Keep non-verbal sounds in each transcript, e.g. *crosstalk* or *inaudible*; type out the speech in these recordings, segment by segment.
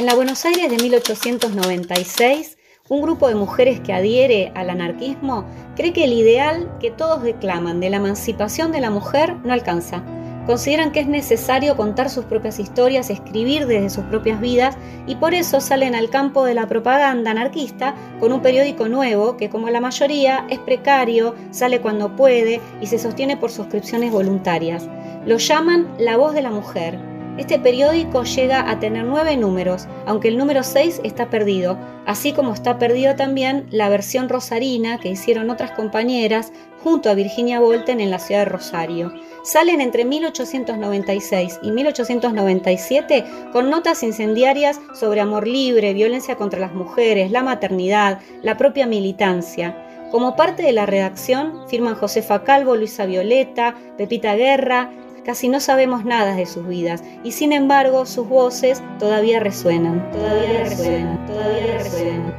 En la Buenos Aires de 1896, un grupo de mujeres que adhiere al anarquismo cree que el ideal que todos declaman de la emancipación de la mujer no alcanza. Consideran que es necesario contar sus propias historias, escribir desde sus propias vidas y por eso salen al campo de la propaganda anarquista con un periódico nuevo que como la mayoría es precario, sale cuando puede y se sostiene por suscripciones voluntarias. Lo llaman La Voz de la Mujer este periódico llega a tener nueve números, aunque el número 6 está perdido, así como está perdido también la versión rosarina que hicieron otras compañeras junto a Virginia Volten en la ciudad de Rosario. Salen entre 1896 y 1897 con notas incendiarias sobre amor libre, violencia contra las mujeres, la maternidad, la propia militancia. Como parte de la redacción firman Josefa Calvo, Luisa Violeta, Pepita Guerra, Casi no sabemos nada de sus vidas y sin embargo sus voces todavía resuenan, todavía resuenan, todavía resuenan.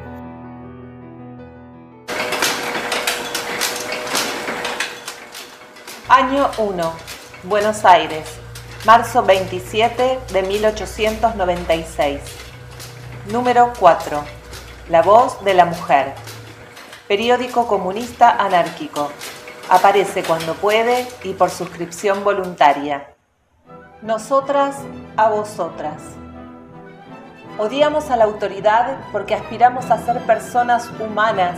Año 1. Buenos Aires. Marzo 27 de 1896. Número 4. La voz de la mujer. Periódico comunista anárquico. Aparece cuando puede y por suscripción voluntaria. Nosotras a vosotras. Odiamos a la autoridad porque aspiramos a ser personas humanas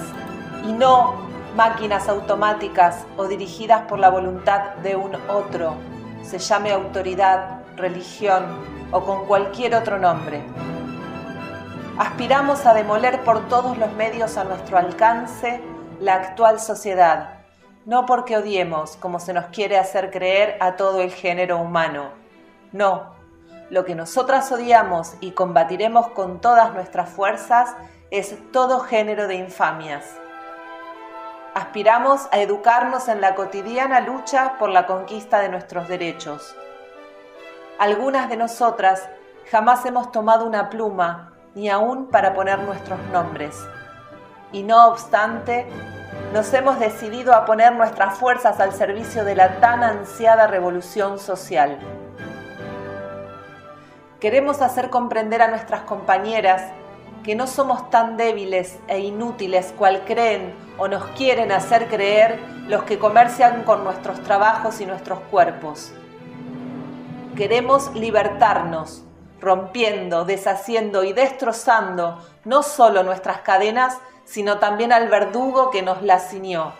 y no máquinas automáticas o dirigidas por la voluntad de un otro, se llame autoridad, religión o con cualquier otro nombre. Aspiramos a demoler por todos los medios a nuestro alcance la actual sociedad no porque odiemos, como se nos quiere hacer creer, a todo el género humano. No, lo que nosotras odiamos y combatiremos con todas nuestras fuerzas es todo género de infamias. Aspiramos a educarnos en la cotidiana lucha por la conquista de nuestros derechos. Algunas de nosotras jamás hemos tomado una pluma, ni aún para poner nuestros nombres. Y no obstante, nos hemos decidido a poner nuestras fuerzas al servicio de la tan ansiada revolución social. Queremos hacer comprender a nuestras compañeras que no somos tan débiles e inútiles cual creen o nos quieren hacer creer los que comercian con nuestros trabajos y nuestros cuerpos. Queremos libertarnos, rompiendo, deshaciendo y destrozando no solo nuestras cadenas, sino también al verdugo que nos la ciñó.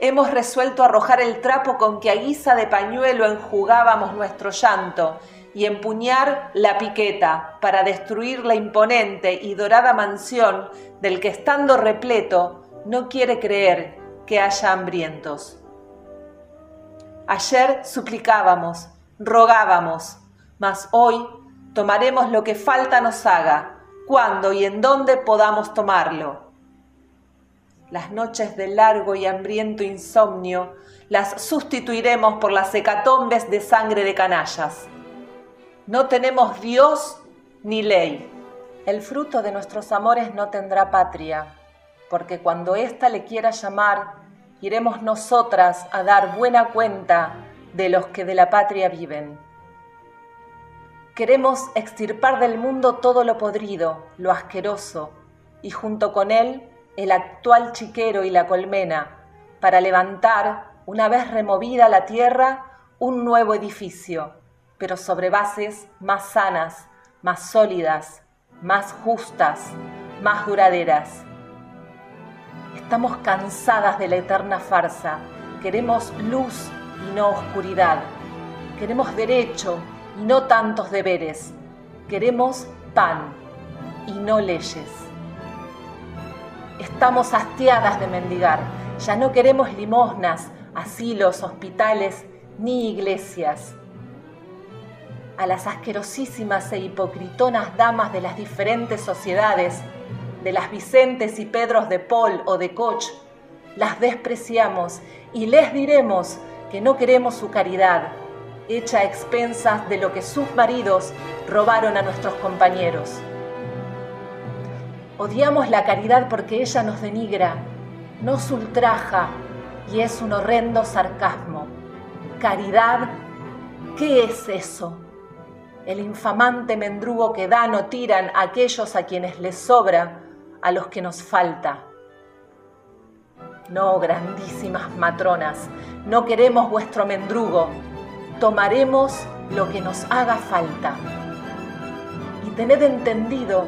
Hemos resuelto arrojar el trapo con que a guisa de pañuelo enjugábamos nuestro llanto y empuñar la piqueta para destruir la imponente y dorada mansión del que estando repleto no quiere creer que haya hambrientos. Ayer suplicábamos, rogábamos, mas hoy tomaremos lo que falta nos haga cuándo y en dónde podamos tomarlo. Las noches de largo y hambriento insomnio las sustituiremos por las hecatombes de sangre de canallas. No tenemos Dios ni ley. El fruto de nuestros amores no tendrá patria, porque cuando ésta le quiera llamar, iremos nosotras a dar buena cuenta de los que de la patria viven. Queremos extirpar del mundo todo lo podrido, lo asqueroso, y junto con él el actual chiquero y la colmena, para levantar, una vez removida la tierra, un nuevo edificio, pero sobre bases más sanas, más sólidas, más justas, más duraderas. Estamos cansadas de la eterna farsa. Queremos luz y no oscuridad. Queremos derecho y no tantos deberes. Queremos pan y no leyes. Estamos hastiadas de mendigar. Ya no queremos limosnas, asilos, hospitales ni iglesias. A las asquerosísimas e hipocritonas damas de las diferentes sociedades, de las Vicentes y Pedros de Paul o de Koch, las despreciamos y les diremos que no queremos su caridad, hecha a expensas de lo que sus maridos robaron a nuestros compañeros. Odiamos la caridad porque ella nos denigra, nos ultraja y es un horrendo sarcasmo. Caridad, ¿qué es eso? el infamante mendrugo que dan o tiran a aquellos a quienes les sobra, a los que nos falta. No, grandísimas matronas, no queremos vuestro mendrugo, tomaremos lo que nos haga falta. Y tened entendido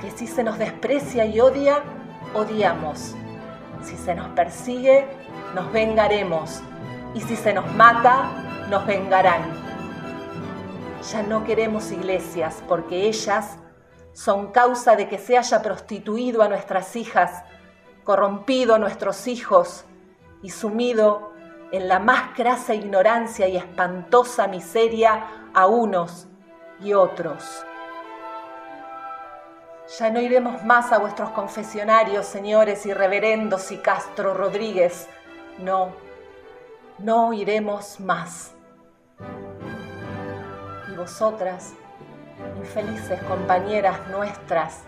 que si se nos desprecia y odia, odiamos. Si se nos persigue, nos vengaremos. Y si se nos mata, nos vengarán. Ya no queremos iglesias porque ellas son causa de que se haya prostituido a nuestras hijas, corrompido a nuestros hijos y sumido en la más grasa ignorancia y espantosa miseria a unos y otros. Ya no iremos más a vuestros confesionarios, señores y reverendos y Castro Rodríguez. No, no iremos más. Y vosotras, infelices compañeras nuestras,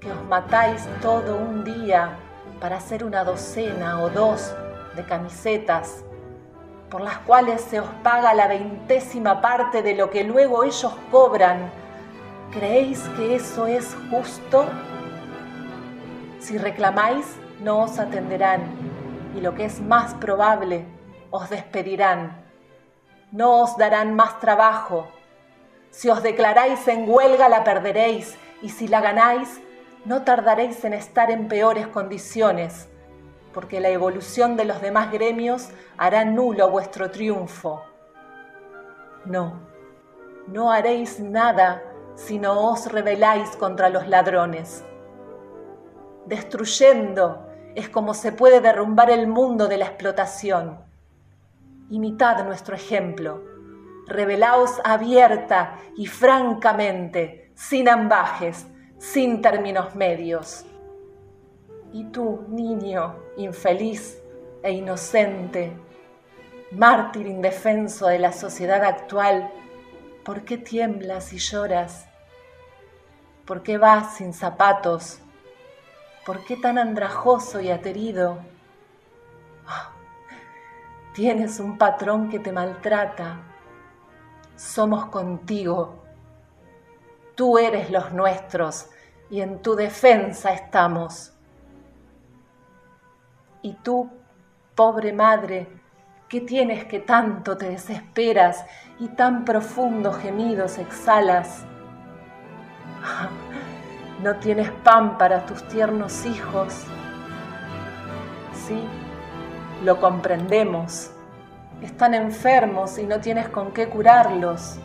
que os matáis todo un día para hacer una docena o dos de camisetas, por las cuales se os paga la veintésima parte de lo que luego ellos cobran, ¿creéis que eso es justo? Si reclamáis, no os atenderán, y lo que es más probable, os despedirán. No os darán más trabajo. Si os declaráis en huelga, la perderéis, y si la ganáis, no tardaréis en estar en peores condiciones porque la evolución de los demás gremios hará nulo vuestro triunfo. No, no haréis nada si no os rebeláis contra los ladrones. Destruyendo es como se puede derrumbar el mundo de la explotación. Imitad nuestro ejemplo. Rebelaos abierta y francamente, sin ambajes, sin términos medios. Y tú, niño, infeliz e inocente, mártir indefenso de la sociedad actual, ¿por qué tiemblas y lloras? ¿Por qué vas sin zapatos? ¿Por qué tan andrajoso y aterido? Ah, tienes un patrón que te maltrata. Somos contigo. Tú eres los nuestros y en tu defensa estamos. Y tú, pobre madre, ¿qué tienes que tanto te desesperas y tan profundos gemidos exhalas? *laughs* ¿No tienes pan para tus tiernos hijos? Sí, lo comprendemos. Están enfermos y no tienes con qué curarlos.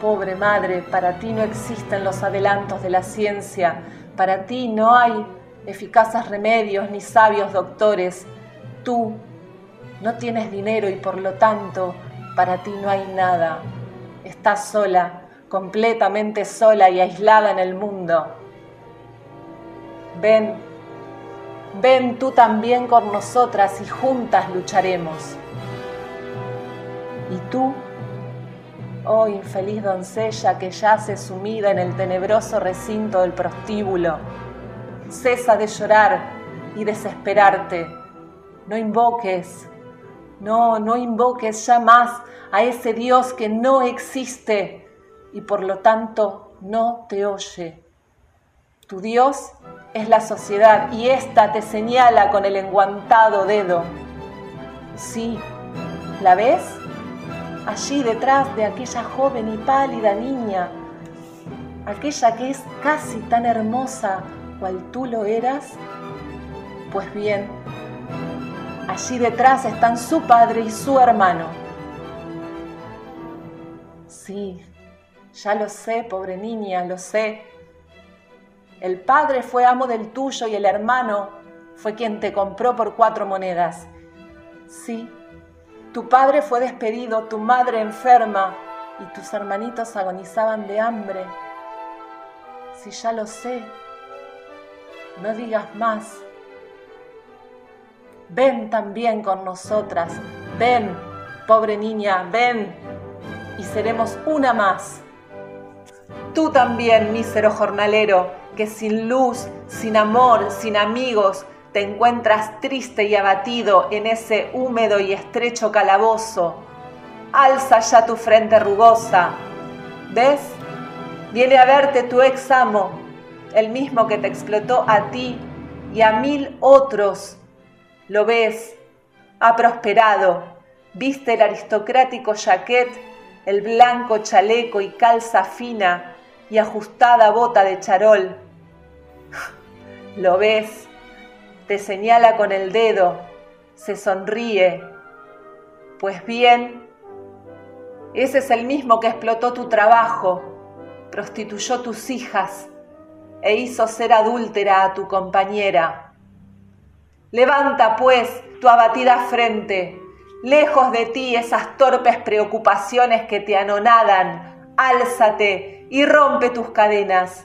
Pobre madre, para ti no existen los adelantos de la ciencia, para ti no hay eficaces remedios ni sabios doctores. Tú no tienes dinero y por lo tanto para ti no hay nada. Estás sola, completamente sola y aislada en el mundo. Ven, ven tú también con nosotras y juntas lucharemos. Y tú, oh infeliz doncella que yace sumida en el tenebroso recinto del prostíbulo, Cesa de llorar y desesperarte. No invoques, no, no invoques ya más a ese Dios que no existe y por lo tanto no te oye. Tu Dios es la sociedad y ésta te señala con el enguantado dedo. Sí, ¿la ves? Allí detrás de aquella joven y pálida niña, aquella que es casi tan hermosa cual tú lo eras? Pues bien, allí detrás están su padre y su hermano. Sí, ya lo sé, pobre niña, lo sé. El padre fue amo del tuyo y el hermano fue quien te compró por cuatro monedas. Sí, tu padre fue despedido, tu madre enferma y tus hermanitos agonizaban de hambre. Sí, ya lo sé, no digas más. Ven también con nosotras, ven, pobre niña, ven, y seremos una más. Tú también, mísero jornalero, que sin luz, sin amor, sin amigos, te encuentras triste y abatido en ese húmedo y estrecho calabozo. alza ya tu frente rugosa. ¿Ves? Viene a verte tu ex amo, el mismo que te explotó a ti y a mil otros. Lo ves, ha prosperado, viste el aristocrático jaquet, el blanco chaleco y calza fina y ajustada bota de charol. Lo ves, te señala con el dedo, se sonríe. Pues bien, ese es el mismo que explotó tu trabajo, prostituyó tus hijas e hizo ser adúltera a tu compañera. Levanta, pues, tu abatida frente, lejos de ti esas torpes preocupaciones que te anonadan, álzate y rompe tus cadenas.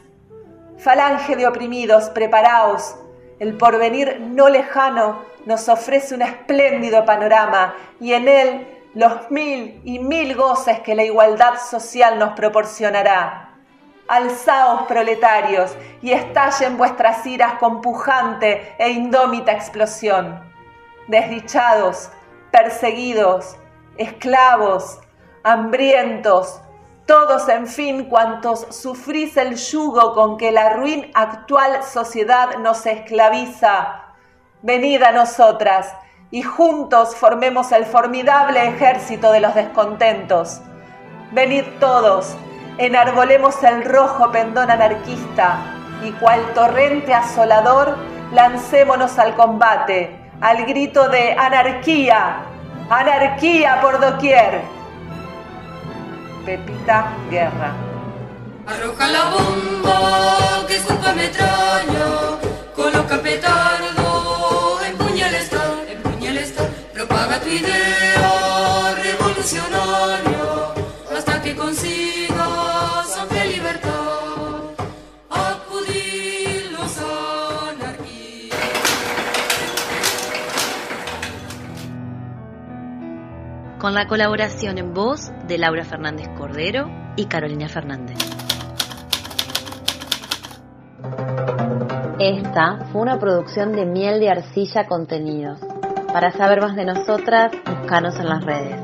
Falange de oprimidos, preparaos, el porvenir no lejano nos ofrece un espléndido panorama y en él los mil y mil goces que la igualdad social nos proporcionará. Alzaos, proletarios, y estallen vuestras iras con pujante e indómita explosión. Desdichados, perseguidos, esclavos, hambrientos, todos en fin cuantos sufrís el yugo con que la ruin actual sociedad nos esclaviza, venid a nosotras y juntos formemos el formidable ejército de los descontentos. Venid todos, enarbolemos el rojo pendón anarquista y cual torrente asolador lancémonos al combate, al grito de anarquía, anarquía por doquier. Pepita Guerra. Arroja la bomba que escupa metralla, coloca petardo, empuña el empuña el propaga tu idea revolucionaria hasta que consigas con la colaboración en voz de Laura Fernández Cordero y Carolina Fernández. Esta fue una producción de Miel de Arcilla Contenidos. Para saber más de nosotras, búscanos en las redes.